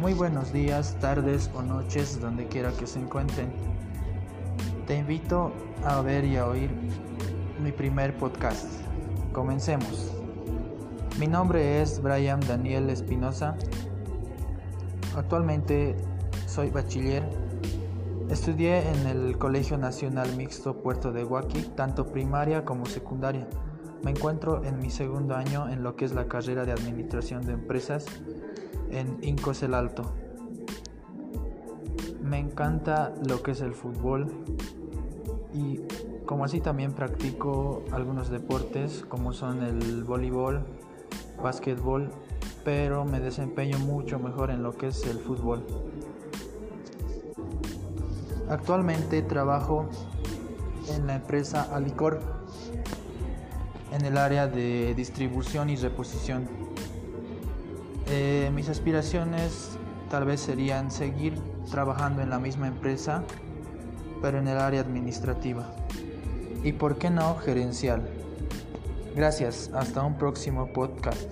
Muy buenos días, tardes o noches, donde quiera que se encuentren. Te invito a ver y a oír mi primer podcast. Comencemos. Mi nombre es Brian Daniel Espinosa. Actualmente soy bachiller. Estudié en el Colegio Nacional Mixto Puerto de Huaki, tanto primaria como secundaria. Me encuentro en mi segundo año en lo que es la carrera de Administración de Empresas en Incos el Alto. Me encanta lo que es el fútbol y como así también practico algunos deportes como son el voleibol, básquetbol, pero me desempeño mucho mejor en lo que es el fútbol. Actualmente trabajo en la empresa Alicor en el área de distribución y reposición. Eh, mis aspiraciones tal vez serían seguir trabajando en la misma empresa, pero en el área administrativa. Y por qué no gerencial. Gracias, hasta un próximo podcast.